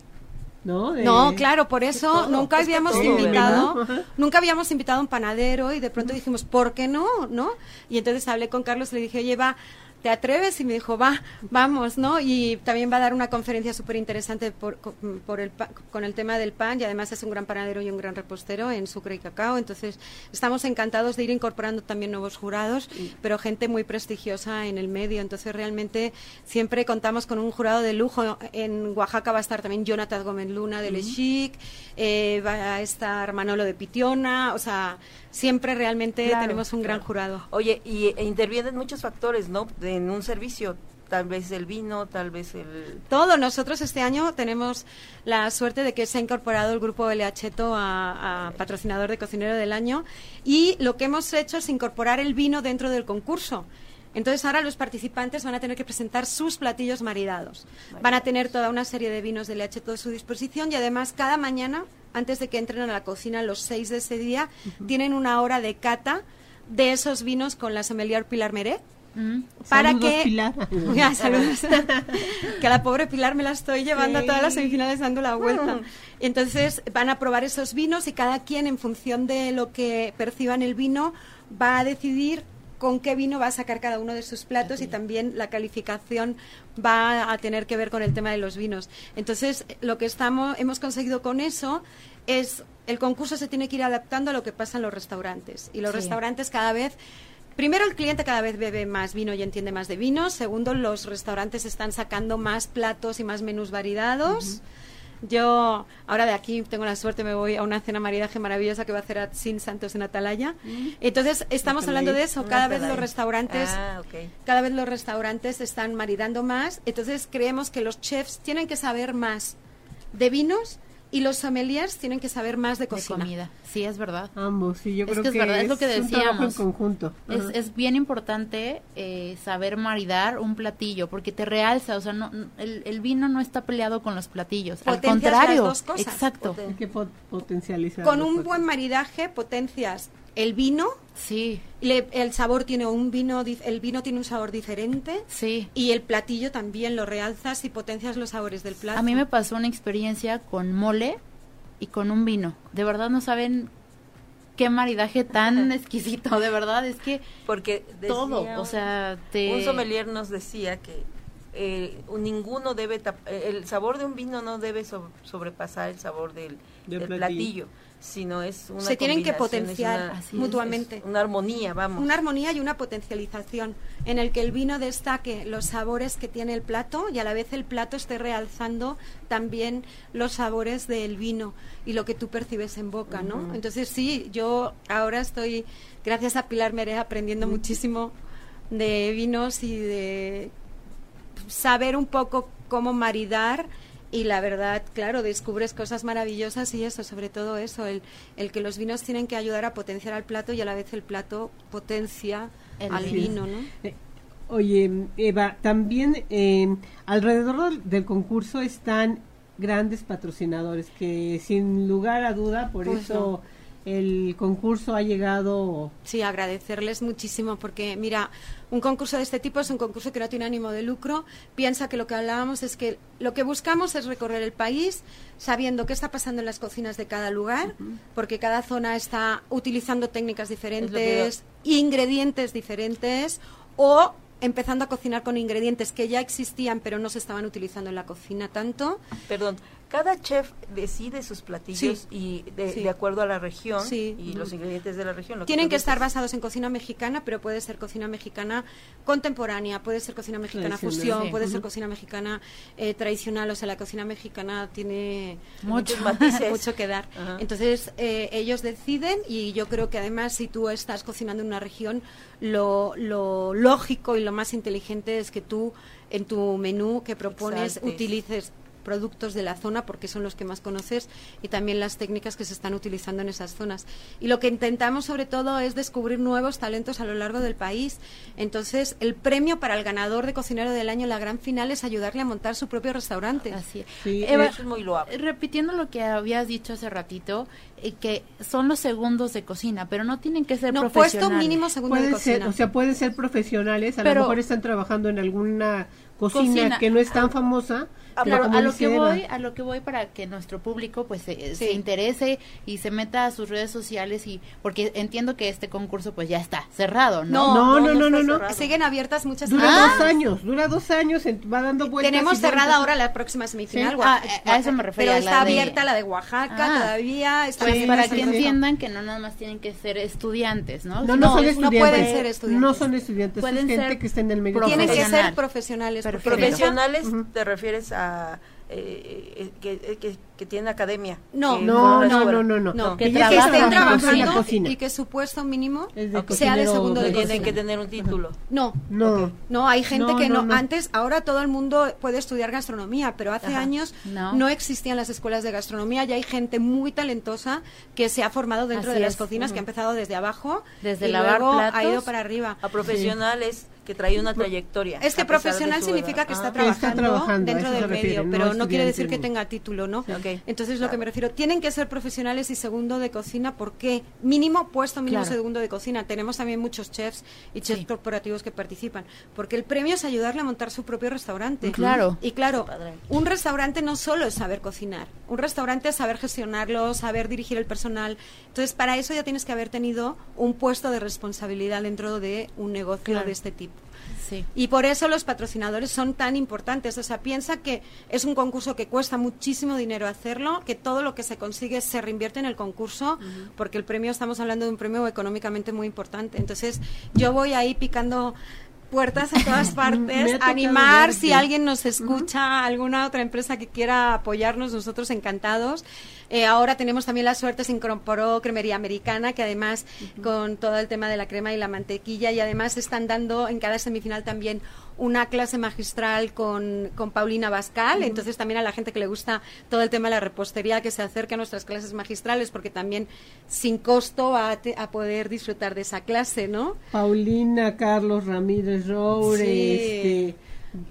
¿No? De- No, claro, por eso todo, nunca habíamos todo, invitado, nunca habíamos invitado a un panadero y de pronto dijimos, ¿por qué no? ¿No? Y entonces hablé con Carlos y le dije, oye, va, ¿te atreves? Y me dijo, va, vamos, ¿no? Y también va a dar una conferencia súper interesante por, con, por el, con el tema del pan y además es un gran panadero y un gran repostero en Sucre y Cacao. Entonces estamos encantados de ir incorporando también nuevos jurados, pero gente muy prestigiosa en el medio. Entonces realmente siempre contamos con un jurado de lujo. En Oaxaca va a estar también Jonathan Gómez Luna de Le Chic, eh, va a estar Manolo de Pitiona, o sea, siempre realmente Claro, tenemos un gran jurado. Oye, y e intervienen muchos factores, ¿no? En un servicio, tal vez el vino, tal vez el... Todo. Nosotros este año tenemos la suerte de que se ha incorporado el grupo LHeto a, a patrocinador de cocinero del año y lo que hemos hecho es incorporar el vino dentro del concurso. Entonces ahora los participantes van a tener que presentar sus platillos maridados. Van a tener toda una serie de vinos de LHeto a su disposición y además cada mañana, antes de que entren a la cocina los seis de ese día, tienen una hora de cata de esos vinos con la sommelier Pilar Meré Mm. para Saludos, que Pilar. Ya, saludos. que a la pobre Pilar me la estoy llevando a todas las semifinales dando la vuelta. Entonces van a probar esos vinos y cada quien en función de lo que perciba en el vino va a decidir con qué vino va a sacar cada uno de sus platos y también la calificación va a tener que ver con el tema de los vinos. Entonces, lo que estamos, hemos conseguido con eso es el concurso se tiene que ir adaptando a lo que pasa en los restaurantes. Y los Sí. restaurantes cada vez Primero, el cliente cada vez bebe más vino y entiende más de vino. Segundo, los restaurantes están sacando más platos y más menús variados. Yo ahora de aquí tengo la suerte, me voy a una cena maridaje maravillosa que va a hacer a Sin Santos en Atalaya. Entonces, estamos hablando de eso. Cada vez los restaurantes Ah, cada vez los restaurantes están maridando más, entonces creemos que los chefs tienen que saber más de vinos y los sommeliers tienen que saber más de de cocina. comida. Sí, es verdad. Ambos, sí, yo Es creo que es verdad, es lo que un trabajo en decíamos. conjunto. Es, es bien importante eh, saber maridar un platillo porque te realza, o sea, no, el, el vino no está peleado con los platillos. Al las contrario, dos cosas. exacto. Poten- Hay que pot- potencializar. Con las un cosas. buen maridaje potencias el vino, Sí, le- el sabor tiene un vino, el vino tiene un sabor diferente sí. y el platillo también lo realzas y potencias los sabores del plato. A mí me pasó una experiencia con mole y con un vino. De verdad no saben qué maridaje tan exquisito, de verdad, es que Porque todo, o un- sea, te... Un sommelier nos decía que eh, ninguno debe tap- eh, el sabor de un vino no debe so- sobrepasar el sabor del, Del del platillo. platillo. Sino es una Se tienen que potenciar una- Así es. mutuamente. es una armonía, vamos. Una armonía y una potencialización en el que el vino destaque los sabores que tiene el plato y a la vez el plato esté realzando también los sabores del vino y lo que tú percibes en boca, ¿no? Entonces sí, yo ahora estoy, gracias a Pilar Meré, aprendiendo muchísimo de vinos y de saber un poco cómo maridar y la verdad, claro, descubres cosas maravillosas y eso, sobre todo eso, el, el que los vinos tienen que ayudar a potenciar al plato y a la vez el plato potencia El al vino. ¿no? Eh, Oye, Eva, también eh, alrededor del- del concurso están grandes patrocinadores que sin lugar a duda, por Pues eso el concurso ha llegado Sí, agradecerles muchísimo porque, mira, un concurso de este tipo es un concurso que no tiene ánimo de lucro. Piensa que lo que hablábamos es que lo que buscamos es recorrer el país sabiendo qué está pasando en las cocinas de cada lugar, porque cada zona está utilizando técnicas diferentes, ingredientes diferentes o empezando a cocinar con ingredientes que ya existían pero no se estaban utilizando en la cocina tanto. Perdón, cada chef decide sus platillos y de, Sí. de acuerdo a la región Sí. y los ingredientes de la región. lo Tienen que estar basados en cocina mexicana, pero puede ser cocina mexicana contemporánea, puede ser cocina mexicana fusión, Sí. puede ser cocina mexicana eh, tradicional. O sea, la cocina mexicana tiene matices. mucho que dar. Entonces, eh, ellos deciden y yo creo que además si tú estás cocinando en una región, lo, lo lógico y lo más inteligente es que tú en tu menú que propones utilices productos de la zona porque son los que más conoces y también las técnicas que se están utilizando en esas zonas. Y lo que intentamos sobre todo es descubrir nuevos talentos a lo largo del país. Entonces, el premio para el ganador de cocinero del año, la gran final, es ayudarle a montar su propio restaurante. Así es. Sí, Eva, Eso es muy loable. repitiendo lo que habías dicho hace ratito, eh, que son los segundos de cocina, pero no tienen que ser No, puesto profesionales. mínimo segundo de ser, cocina. o sea, pueden ser profesionales, a Pero- lo mejor están trabajando en alguna cocina, Cocina. que no es tan famosa. pero Claro, a lo que Eva, voy, a lo que voy para que nuestro público pues se, se Sí. interese y se meta a sus redes sociales y porque entiendo que este concurso pues ya está cerrado, ¿no? No, no, no, no, no no, no. Siguen abiertas muchas Dura salas. dos años, dura dos años, en- va dando vueltas. Tenemos cerrada ahora la próxima semifinal. Sí. Ah, a eso me refería, Pero la está de- abierta la de Oaxaca Ah. todavía. Está Pues para que entiendan que no nada más tienen que ser estudiantes, ¿no? No, no, son no estudiantes. pueden ser estudiantes. No son estudiantes, Pueden es gente ser que está en el medio. Tienen que ser profesionales. Profesionales, te refieres a eh, eh, que, eh, que, que tienen academia. No, No, no, no, no, no. No, que que, estén en trabajando la cocina. y que su puesto mínimo de sea de segundo de de Tienen cocina. que tener un título. No, No. no, hay gente No, que no. Antes, ahora todo el mundo puede estudiar gastronomía, pero hace Ajá. años No. no. existían las escuelas de gastronomía y hay gente muy talentosa que se ha formado dentro Así de las es. cocinas, que ha empezado desde abajo Desde y lavar luego ha ido para arriba. A profesionales que traen una trayectoria. Es que profesional significa edad. que está Ah, Que está trabajando, dentro del medio, refiere, pero no quiere decir que tenga título, ¿no? Entonces lo que me refiero, tienen que ser profesionales y segundo de cocina, ¿por qué? Mínimo puesto, mínimo Claro. segundo de cocina. Tenemos también muchos chefs y chefs Sí. corporativos que participan, porque el premio es ayudarle a montar su propio restaurante. Claro. Y claro, un restaurante no solo es saber cocinar, un restaurante es saber gestionarlo, saber dirigir el personal. Entonces, para eso ya tienes que haber tenido un puesto de responsabilidad dentro de un negocio de este tipo. Sí. Y por eso los patrocinadores son tan importantes. O sea, piensa que es un concurso que cuesta muchísimo dinero hacerlo, que todo lo que se consigue se reinvierte en el concurso, porque el premio, estamos hablando de un premio económicamente muy importante. Entonces, yo voy ahí picando puertas a todas partes, animar verte. si alguien nos escucha, alguna otra empresa que quiera apoyarnos, nosotros encantados. Eh, ahora tenemos también la suerte, se incorporó Cremería Americana, que además con todo el tema de la crema y la mantequilla, y además están dando en cada semifinal también una clase magistral con, con Paulina Bascal, entonces también a la gente que le gusta todo el tema de la repostería, que se acerque a nuestras clases magistrales, porque también sin costo va a, te- a poder disfrutar de esa clase, ¿no? Paulina, Carlos Ramírez Roure, Sí. este,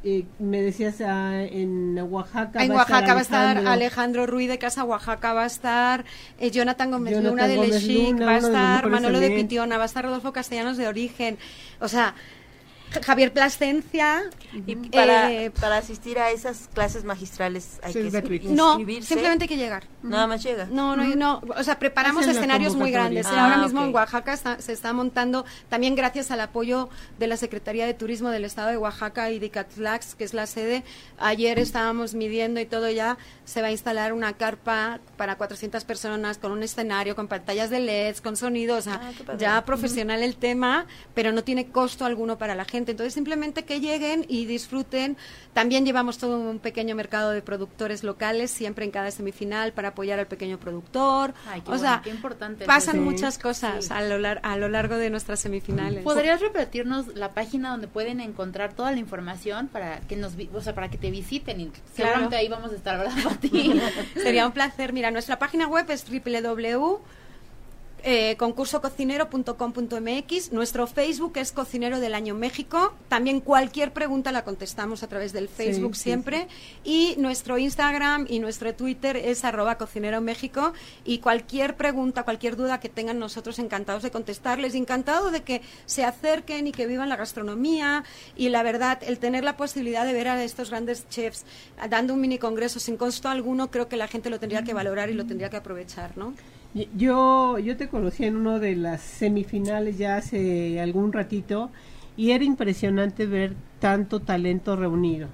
eh, me decías ah, en Oaxaca. En va a estar Oaxaca va a estar Alejandro. Ruiz de Casa Oaxaca, va a estar eh, Jonathan Gómez Jonathan Luna de Lechic, va a estar Manolo de. Pitiona, va a estar Rodolfo Castellanos de Origen. O sea, Javier Plascencia. Y para, eh, para asistir a esas clases magistrales hay Sí, que no, simplemente hay que llegar. Nada más llega. No, no, no, o sea, preparamos escenarios muy grandes. Ah, Ahora mismo ok. en Oaxaca está- se está montando, también gracias al apoyo de la Secretaría de Turismo del Estado de Oaxaca y de Catlax, que es la sede. Ayer estábamos midiendo y todo ya, se va a instalar una carpa para 400 personas con un escenario, con pantallas de LEDs, con sonido, o sea, Ah, ya profesional el tema, pero no tiene costo alguno para la gente. Entonces, simplemente que lleguen y disfruten. También llevamos todo un pequeño mercado de productores locales, siempre en cada semifinal, para apoyar al pequeño productor. Ay, qué o bueno, sea, qué importante es pasan eso. muchas cosas a, lo lar- a lo largo de nuestras semifinales. ¿Podrías repetirnos la página donde pueden encontrar toda la información para que nos, o sea, para que te visiten y seguramente ahí vamos a estar hablando a ti. Sería un placer. Mira, nuestra página web es www. Eh, concursococinero.com.mx nuestro Facebook es Cocinero del Año México. También cualquier pregunta la contestamos a través del Facebook sí, siempre. y nuestro Instagram y nuestro Twitter es arroba cocinero México. Y cualquier pregunta, cualquier duda que tengan nosotros encantados de contestarles, encantado de que se acerquen y que vivan la gastronomía. Y la verdad, el tener la posibilidad de ver a estos grandes chefs dando un mini congreso sin costo alguno, creo que la gente lo tendría que valorar y lo tendría que aprovechar, ¿no? Yo, yo te conocí en uno de las semifinales ya hace algún ratito y era impresionante ver tanto talento reunido.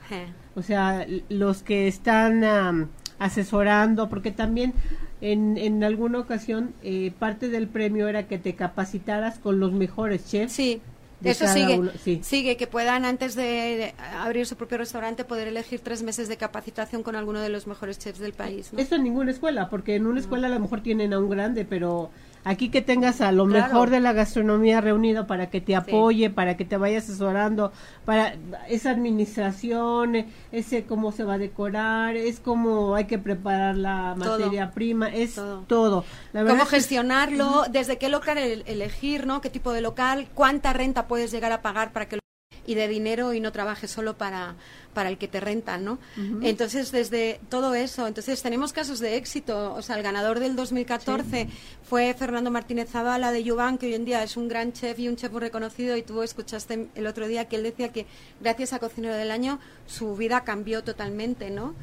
O sea, los que están am, asesorando, porque también en, en alguna ocasión eh, parte del premio era que te capacitaras con los mejores chefs. Sí, de eso sigue. uno, sí. Sigue, que puedan antes de, de abrir su propio restaurante poder elegir tres meses de capacitación con alguno de los mejores chefs del país. ¿no? Eso en ninguna escuela, porque en una escuela a lo mejor tienen a un grande, pero aquí que tengas a lo Claro. mejor de la gastronomía reunido para que te apoye, para que te vaya asesorando, para esa administración, ese cómo se va a decorar, es cómo hay que preparar la Todo. materia prima, es Todo. todo. La verdad Cómo es que- gestionarlo, desde qué local el- elegir, ¿no? Qué tipo de local, cuánta renta puedes llegar a pagar para que lo- y de dinero y no trabajes solo para, para el que te renta, ¿no? Entonces, desde todo eso, entonces tenemos casos de éxito, o sea, el ganador del 2014 fue Fernando Martínez Zavala de Yuban, que hoy en día es un gran chef y un chef muy reconocido, y tú escuchaste el otro día que él decía que gracias a Cocinero del Año su vida cambió totalmente, ¿no?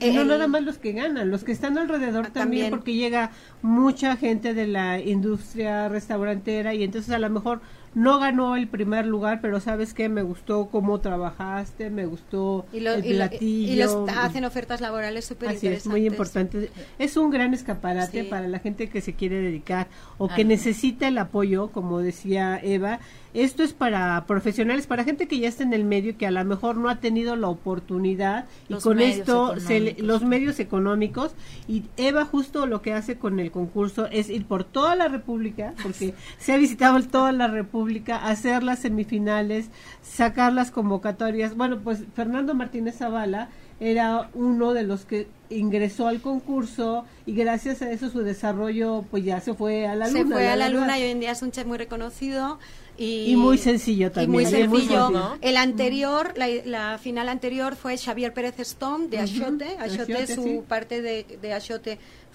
Y no nada más los que ganan, los que están alrededor Ah, también, también. porque llega mucha gente de la industria restaurantera y entonces a lo mejor no ganó el primer lugar, pero sabes que me gustó cómo trabajaste, me gustó Y, lo- el y lo- platillo. y les hacen ofertas laborales súper Así es, interesantes. muy importante. Es un gran escaparate Sí. para la gente que se quiere dedicar o que necesita el apoyo, como decía Eva. Esto es para profesionales, para gente que ya está en el medio y que a lo mejor no ha tenido la oportunidad y Los con esto se le- los medios económicos y Eva justo lo que hace con el concurso es ir por toda la República, porque se ha visitado toda la República, hacer las semifinales, sacar las convocatorias. Bueno, pues Fernando Martínez Zavala era uno de los que ingresó al concurso y gracias a eso su desarrollo pues ya se fue a la luna. se fue a la luna y hoy en día es un chef muy reconocido y, Y muy sencillo y también, muy ¿eh? Muy sencillo. sencillo. El anterior, la, la final anterior fue Xavier Pérez Stone de Ujú, Achote. Achote, Axiote, su sí. parte de, de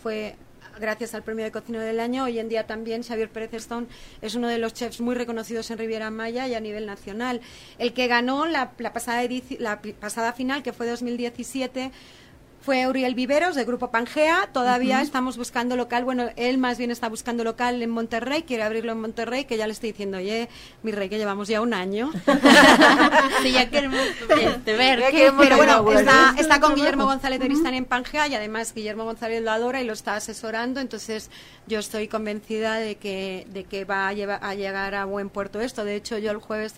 fue gracias al premio de cocina del año. Hoy en día también Xavier Pérez Stone es uno de los chefs muy reconocidos en Riviera Maya y a nivel nacional. El que ganó la, la pasada, la pasada final, que fue 2017, fue Uriel Viveros de Grupo Pangea. Todavía estamos buscando local. Bueno, él más bien está buscando local en Monterrey, quiere abrirlo en Monterrey, que ya le estoy diciendo, oye, mi rey, que llevamos ya un año. sí, ya queremos este, ver. Pero bueno, está, está con Guillermo González de Aristán en Pangea y además Guillermo González lo adora y lo está asesorando. Entonces, yo estoy convencida de que, de que va a, llevar, a llegar a buen puerto esto. De hecho, yo el jueves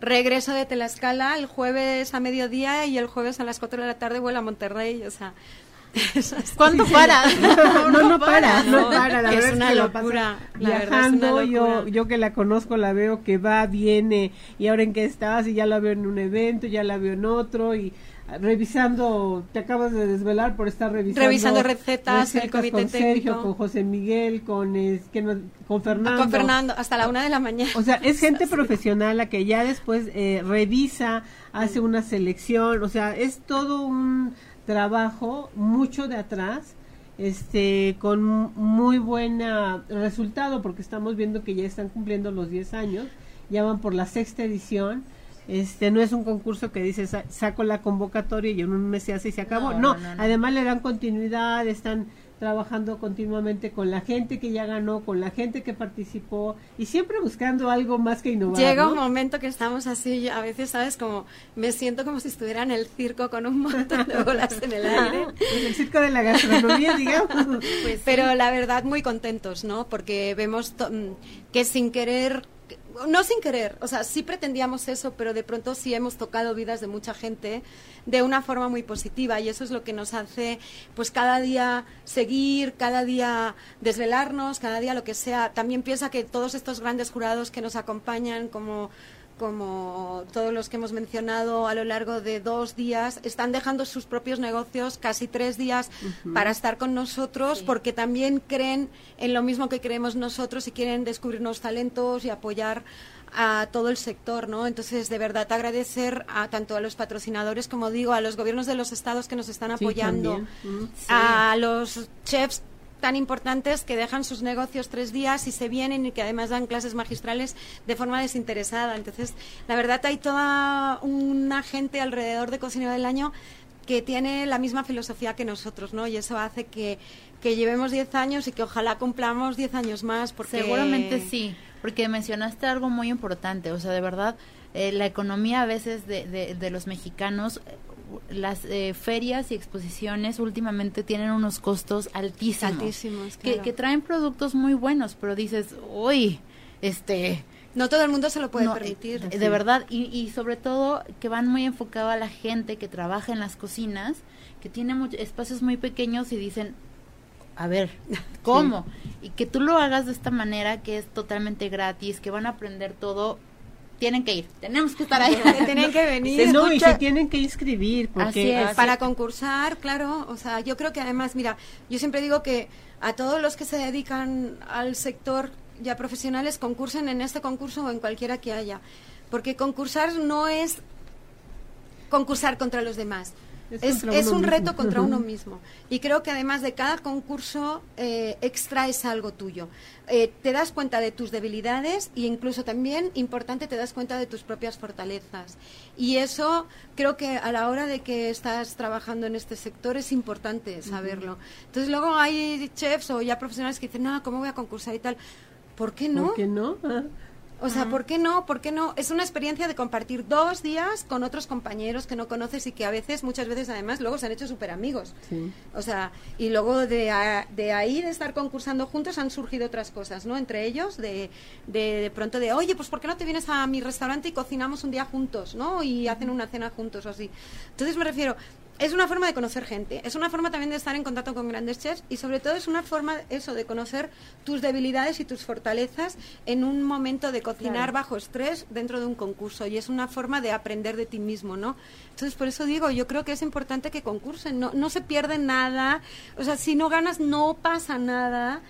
regreso de Tlaxcala el jueves a mediodía y el jueves a las 4 de la tarde vuelo a Monterrey, o sea... ¿Cuándo para? No, no, para, no para, la es verdad una es que la locura, pasa la verdad es viajando, una yo, locura. yo que la conozco la veo que va, viene, y ahora en qué estás, y ya la veo en un evento, ya la veo en otro, y revisando, te acabas de desvelar por estar revisando Revisando recetas, el comité con Sergio, con José Miguel, con, es, que no- con Fernando. Con Fernando, hasta la una de la mañana. O sea, es gente profesional la que ya después eh, revisa, hace una selección, o sea, es todo un trabajo mucho de atrás, este, con muy buen resultado, porque estamos viendo que ya están cumpliendo los 10 años, ya van por la sexta edición. Este no es un concurso que dice "Sa- saco la convocatoria y en un mes se hace y se acabó. No, No, no, no, no. además le dan continuidad, están trabajando continuamente con la gente que ya ganó, con la gente que participó y siempre buscando algo más que innovar. Llega un momento que estamos así, a veces, ¿sabes? Como me siento como si estuviera en el circo con un montón de bolas en el aire. Pues el circo de la gastronomía, digamos. Pues Pero la verdad, muy contentos, ¿no? Porque vemos mm, que sin querer, que- no sin querer, o sea, sí pretendíamos eso, pero de pronto sí hemos tocado vidas de mucha gente de una forma muy positiva y eso es lo que nos hace, pues cada día seguir, cada día desvelarnos, cada día lo que sea. También piensa que todos estos grandes jurados que nos acompañan, como como todos los que hemos mencionado a lo largo de dos días, están dejando sus propios negocios casi tres días para estar con nosotros porque también creen en lo mismo que creemos nosotros y quieren descubrirnos talentos y apoyar a todo el sector, ¿no? Entonces, de verdad, agradecer a tanto a los patrocinadores, como digo, a los gobiernos de los estados que nos están apoyando. Mm. a los chefs tan importantes que dejan sus negocios tres días y se vienen y que además dan clases magistrales de forma desinteresada. Entonces, la verdad hay toda una gente alrededor de Cocinero del Año que tiene la misma filosofía que nosotros, ¿no? Y eso hace que, que llevemos 10 años y que ojalá cumplamos 10 años más. Porque Seguramente sí, porque mencionaste algo muy importante, o sea, de verdad, eh, la economía a veces de, de, de los mexicanos, las eh, ferias y exposiciones últimamente tienen unos costos altísimos, Altísimos, que, claro. que traen productos muy buenos, pero dices, uy, este... No todo el mundo se lo puede no, permitir. eh, de verdad, y, y sobre todo que van muy enfocado a la gente que trabaja en las cocinas, que tiene much- espacios muy pequeños y dicen, a ver, ¿cómo? Y que tú lo hagas de esta manera que es totalmente gratis, que van a aprender todo, tienen que ir, tenemos que estar ahí. Tienen que venir. no, y se tienen que inscribir porque Así es. para concursar, claro, o sea, yo creo que además, mira, yo siempre digo que a todos los que se dedican al sector ya profesionales concursen en este concurso o en cualquiera que haya, porque concursar no es concursar contra los demás. Es Es, un mismo. reto contra uno mismo. Y creo que además de cada concurso eh, extraes algo tuyo. Eh, te das cuenta de tus debilidades e incluso también, importante, te das cuenta de tus propias fortalezas. Y eso creo que a la hora de que estás trabajando en este sector es importante saberlo. Entonces luego hay chefs o ya profesionales que dicen, no, ¿cómo voy a concursar y tal? ¿Por qué no? ¿por qué no? O sea, ¿por qué no? ¿Por qué no? Es una experiencia de compartir dos días con otros compañeros que no conoces y que a veces, muchas veces además, luego se han hecho súper amigos. Sí. O sea, y luego de, a- de ahí, de estar concursando juntos, han surgido otras cosas, ¿no? Entre ellos, de, de, de pronto de, oye, pues ¿por qué no te vienes a mi restaurante y cocinamos un día juntos, ¿no? Y hacen una cena juntos o así. Entonces me refiero, es una forma de conocer gente, es una forma también de estar en contacto con grandes chefs y sobre todo es una forma, eso, de conocer tus debilidades y tus fortalezas en un momento de cocinar bajo estrés dentro de un concurso y es una forma de aprender de ti mismo, ¿no? Entonces, por eso digo, yo creo que es importante que concursen, no, no se pierde nada, o sea, si no ganas no pasa nada,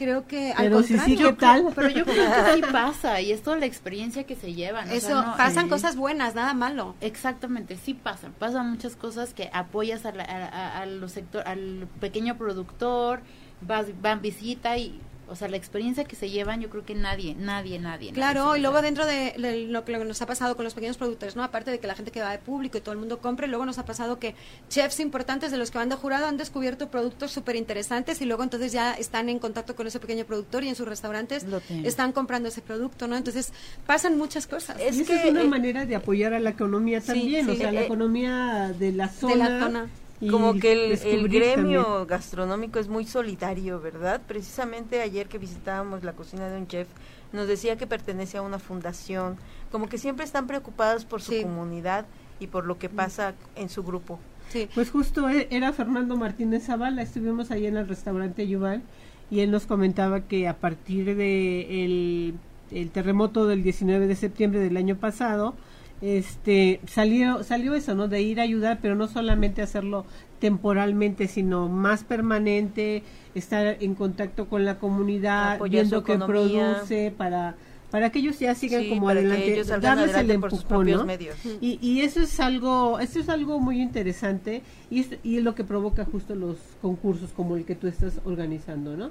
creo que al Pero sí, sí, ¿qué tal? Pero yo creo que sí pasa y es toda la experiencia que se llevan. o sea, eso, no- pasan eh, cosas buenas, nada malo. Exactamente, sí pasan, pasan muchas cosas que apoyas a la- a- a- a los sector, al pequeño productor, vas, van visita y, o sea, la experiencia que se llevan, yo creo que nadie, nadie, nadie. Claro, nadie y la luego dentro de, lo que nos ha pasado con los pequeños productores, ¿no? Aparte de que la gente que va de público y todo el mundo compre, luego nos ha pasado que chefs importantes de los que van de jurado han descubierto productos súper interesantes y luego entonces ya están en contacto con ese pequeño productor y en sus restaurantes están comprando ese producto, ¿no? Entonces pasan muchas cosas. Es y esa es una eh, manera de apoyar a la economía Sí, también, o sea, la Eh, economía de la zona. de la zona. Como que el, gremio también. gastronómico es muy solidario, ¿verdad? Precisamente ayer que visitábamos la cocina de un chef, nos decía que pertenece a una fundación, como que siempre están preocupados por su Sí. comunidad y por lo que Mm. pasa en su grupo. Sí. Pues justo e- era Fernando Martínez Zavala, estuvimos ahí en el restaurante Yuval y él nos comentaba que a partir de el, el terremoto del 19 de septiembre del año pasado, este salió salió eso, ¿no? De ir a ayudar, pero no solamente hacerlo temporalmente, sino más permanente, estar en contacto con la comunidad, Apoyar viendo qué produce para para que ellos ya sigan Sí, como para que adelante, ellos darles el adelante por sus empujón, propios ¿no? medios. Y, y eso es algo, eso es algo muy interesante y es, y es lo que provoca justo los concursos como el que tú estás organizando, ¿no?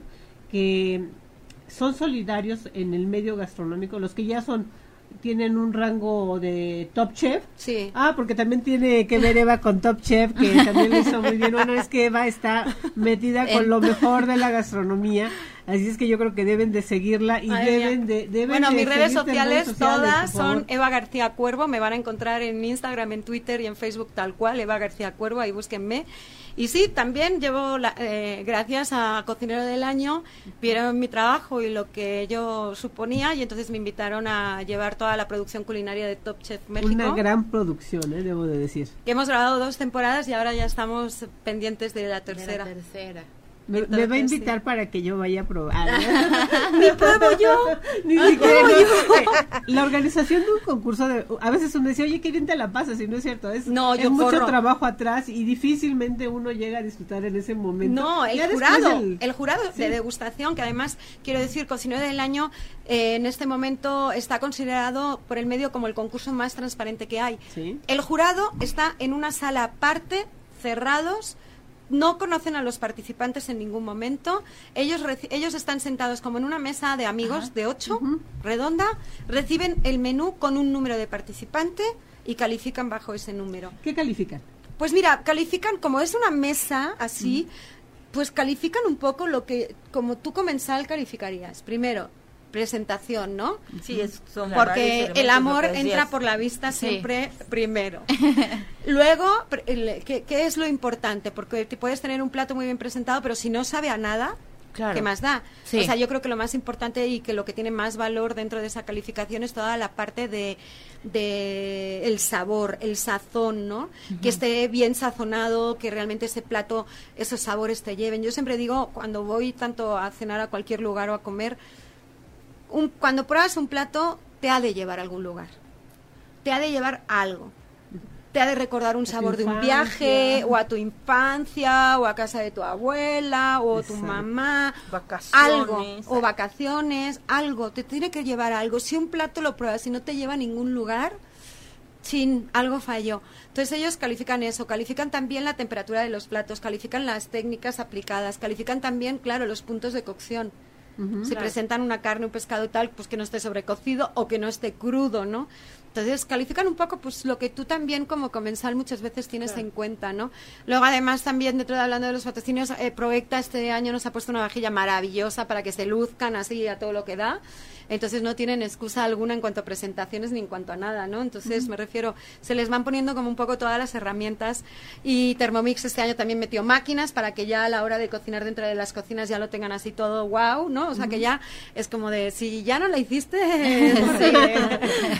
Que son solidarios en el medio gastronómico, los que ya son tienen un rango de top chef. Sí. Ah, porque también tiene que ver Eva con Top Chef, que también lo hizo muy bien. Bueno, es que Eva está metida con lo mejor de la gastronomía, así es que yo creo que deben de seguirla y deben de deben bueno, de mis redes sociales, todas son Eva García Cuervo. Me van a encontrar en Instagram, en Twitter y en Facebook tal cual, Eva García Cuervo, ahí búsquenme. Y sí, también llevo, la- eh, gracias a Cocinero del Año, vieron mi trabajo y lo que yo suponía y entonces me invitaron a llevar toda la producción culinaria de Top Chef México. Una gran producción, eh, debo de decir. Que hemos grabado dos temporadas y ahora ya estamos pendientes de la De la tercera. Me, va a sí. invitar para que yo vaya a probar. ¡Ni puedo yo! Ni siquiera, no, eh, la organización de un concurso, de, a veces uno dice, oye, qué bien te la pasas, y no es cierto. Es, No, es yo mucho corro. trabajo atrás y difícilmente uno llega a disfrutar en ese momento. No, el jurado, el jurado Sí. de degustación, que además, quiero decir, Cocinero del Año, eh, en este momento está considerado por el medio como el concurso más transparente que hay. Sí. El jurado está en una sala aparte, cerrados, no conocen a los participantes en ningún momento. Ellos, reci- ellos están sentados como en una mesa de amigos de ocho, redonda, reciben el menú con un número de participante y califican bajo ese número. ¿Qué califican? Pues mira, califican, como es una mesa así, pues califican un poco lo que, como tú comensal calificarías. Primero, presentación, ¿no? Sí, es, son Porque el amor entra por la vista Sí. siempre primero. Luego, ¿qué, qué es lo importante? Porque te puedes tener un plato muy bien presentado, pero si no sabe a nada, Claro. ¿qué más da? Sí. O sea, yo creo que lo más importante y que lo que tiene más valor dentro de esa calificación es toda la parte de, de el sabor, el sazón, ¿no? Que esté bien sazonado, que realmente ese plato, esos sabores te lleven. Yo siempre digo, cuando voy tanto a cenar a cualquier lugar o a comer, un- cuando pruebas un plato, te ha de llevar a algún lugar. Te ha de llevar a algo. Te ha de recordar un sabor de un viaje, o a tu infancia, o a casa de tu abuela, o tu mamá. Vacaciones. Algo. O vacaciones, algo. Te tiene que llevar a algo. Si un plato lo pruebas y no te lleva a ningún lugar, chin, algo falló. Entonces ellos califican eso, califican también la temperatura de los platos, califican las técnicas aplicadas, califican también, claro, los puntos de cocción. Si presentan una carne, un pescado y tal, pues que no esté sobrecocido o que no esté crudo, ¿no? Entonces califican un poco pues lo que tú también como comensal muchas veces tienes en cuenta, ¿no? Luego además también dentro de hablando de los patrocinios, eh, Proecta este año nos ha puesto una vajilla maravillosa para que se luzcan así a todo lo que da. Entonces no tienen excusa alguna en cuanto a presentaciones ni en cuanto a nada, ¿no? Entonces me refiero, se les van poniendo como un poco todas las herramientas y Thermomix este año también metió máquinas para que ya a la hora de cocinar dentro de las cocinas ya lo tengan así todo wow, ¿no? O sea que ya es como de si ya no la hiciste,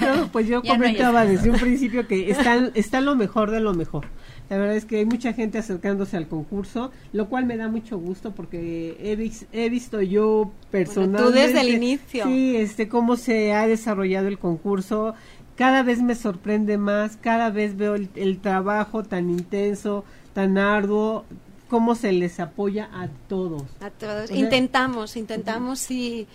No, pues yo Ya comentaba desde un principio que está, está lo mejor de lo mejor. La verdad es que hay mucha gente acercándose al concurso, lo cual me da mucho gusto porque he, vis- he visto yo personalmente. desde el inicio. Sí, este, cómo se ha desarrollado el concurso. Cada vez me sorprende más, cada vez veo el, el trabajo tan intenso, tan arduo, cómo se les apoya a todos. A todos. O sea- Intentamos, intentamos sí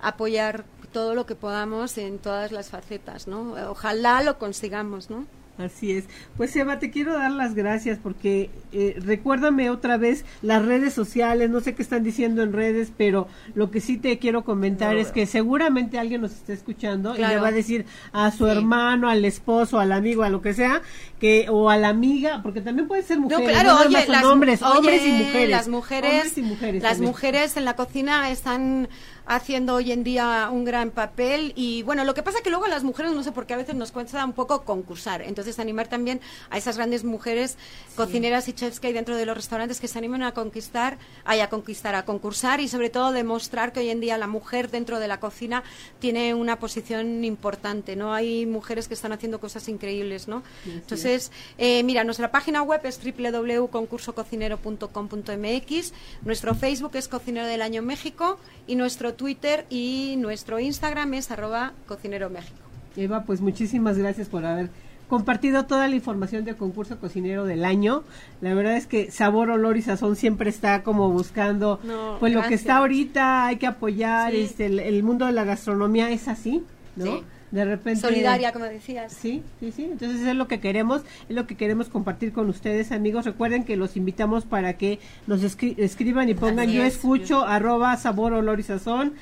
apoyar todo lo que podamos en todas las facetas, ¿no? Ojalá lo consigamos, ¿no? Así es. Pues Eva, te quiero dar las gracias porque eh, recuérdame otra vez las redes sociales, no sé qué están diciendo en redes, pero lo que sí te quiero comentar es que seguramente alguien nos está escuchando y le va a decir a su hermano, al esposo, al amigo, a lo que sea, que o a la amiga, porque también puede ser mujeres, no, claro, oye, las, hombres, hombres y mujeres. Las mujeres, y mujeres las mujeres en la cocina están haciendo hoy en día un gran papel y bueno, lo que pasa que luego las mujeres no sé por qué a veces nos cuesta un poco concursar, entonces animar también a esas grandes mujeres cocineras y chefs que hay dentro de los restaurantes que se animen a conquistar, a conquistar, a concursar y sobre todo demostrar que hoy en día la mujer dentro de la cocina tiene una posición importante, ¿no? Hay mujeres que están haciendo cosas increíbles, ¿no? Entonces, eh, mira, nuestra página web es www.concursococinero.com.mx, nuestro Facebook es Cocinero del Año México y nuestro Twitter y nuestro Instagram es arroba cocinero México. Eva, pues muchísimas gracias por haber compartido toda la información del concurso cocinero del año. La verdad es que sabor, olor y sazón siempre está como buscando, pues lo que está ahorita hay que apoyar, este, el, mundo de la gastronomía es así, ¿no? De repente solidaria, como decías. Sí, sí, sí. Entonces es lo que queremos, es lo que queremos compartir con ustedes, amigos. Recuerden que los invitamos para que nos escriban y pongan yo escucho arroba sabor, olor y sazón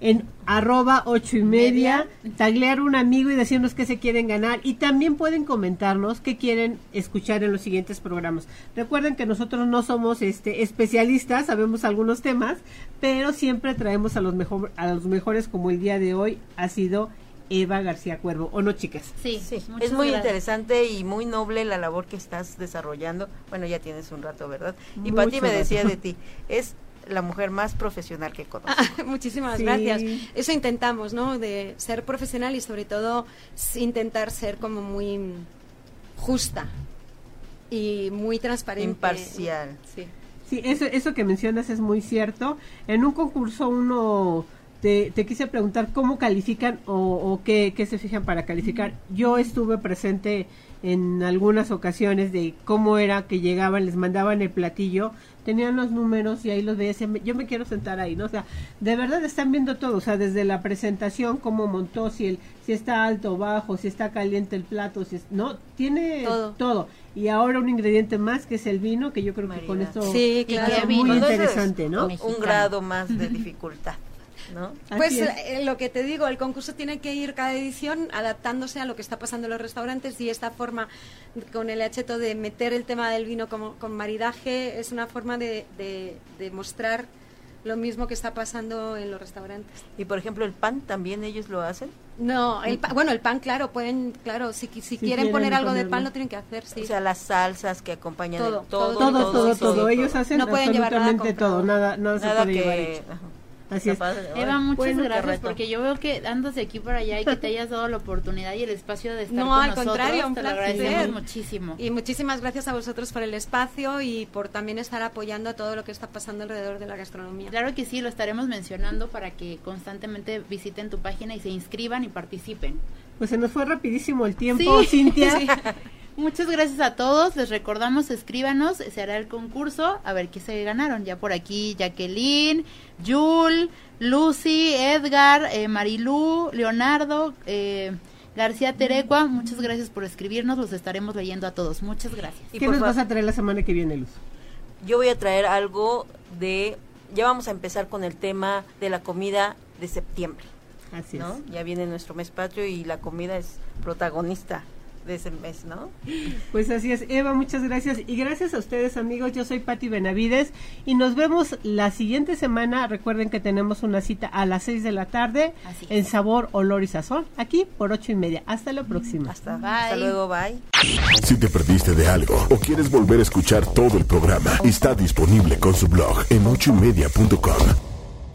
en arroba ocho y media, taglear un amigo y decirnos qué se quieren ganar y también pueden comentarnos qué quieren escuchar en los siguientes programas. Recuerden que nosotros no somos este especialistas, sabemos algunos temas, pero siempre traemos a los mejor, a los mejores como el día de hoy ha sido Eva García Cuervo, ¿o no, chicas? Sí, sí. Es muy interesante y muy noble la labor que estás desarrollando. Bueno, ya tienes un rato, ¿verdad? Y Pati me decía de ti, es la mujer más profesional que conozco. Ah, muchísimas gracias. Eso intentamos, ¿no? De ser profesional y sobre todo intentar ser como muy justa y muy transparente. Imparcial. Sí. Sí, eso, eso que mencionas es muy cierto. En un concurso uno te, te quise preguntar cómo califican o, o qué, qué, se fijan para calificar. Yo estuve presente en algunas ocasiones de cómo era que llegaban, les mandaban el platillo tenían los números y ahí los veía, yo me quiero sentar ahí, ¿no? O sea, de verdad están viendo todo, o sea, desde la presentación, cómo montó, si, el, si está alto o bajo, si está caliente el plato, si no, tiene todo. Y ahora un ingrediente más que es el vino, que yo creo que con esto sí, es muy interesante, ¿no? Un grado más de dificultad. Pues eh, lo que te digo, el concurso tiene que ir cada edición adaptándose a lo que está pasando en los restaurantes y esta forma con el hecheto de meter el tema del vino como, con maridaje es una forma de, de, mostrar lo mismo que está pasando en los restaurantes. Y por ejemplo, el pan también ellos lo hacen? No, el bueno, el pan claro, pueden, claro, si, si, quieren, poner algo de pan lo tienen que hacer, sí. O sea, las salsas que acompañan todo, todo, todo, todo, todo, ellos hacen no pueden llevar nada todo, nada, nada, se puede que, Así es. Eva, muchas gracias porque yo veo que andas aquí por allá y que te hayas dado la oportunidad y el espacio de estar no, con al contrario, un te lo agradecemos muchísimo. Y muchísimas gracias a vosotros por el espacio y por también estar apoyando todo lo que está pasando alrededor de la gastronomía. Claro que sí, lo estaremos mencionando para que constantemente visiten tu página y se inscriban y participen. Pues se nos fue rapidísimo el tiempo, Cintia. Muchas gracias a todos. Les recordamos, escríbanos, se hará el concurso. A ver qué se ganaron. Ya por aquí, Jacqueline, Jul, Lucy, Edgar, eh, Marilú, Leonardo, eh, García Terecua. Muchas gracias por escribirnos. Los estaremos leyendo a todos. Muchas gracias. ¿Qué nos vas a traer la semana que viene, Luz? Yo voy a traer algo de. Ya vamos a empezar con el tema de la comida de septiembre. Así es. Ya viene nuestro mes patrio y la comida es protagonista de ese mes, ¿no? Pues así es, Eva, muchas gracias. Y gracias a ustedes, amigos. Yo soy Patti Benavides y nos vemos la siguiente semana. Recuerden que tenemos una cita a las 6 de la tarde en Sabor, Olor y Sazón, aquí por ocho y media. Hasta la próxima. Hasta, hasta luego, bye. Si te perdiste de algo o quieres volver a escuchar todo el programa, está disponible con su blog en ochoymedia.com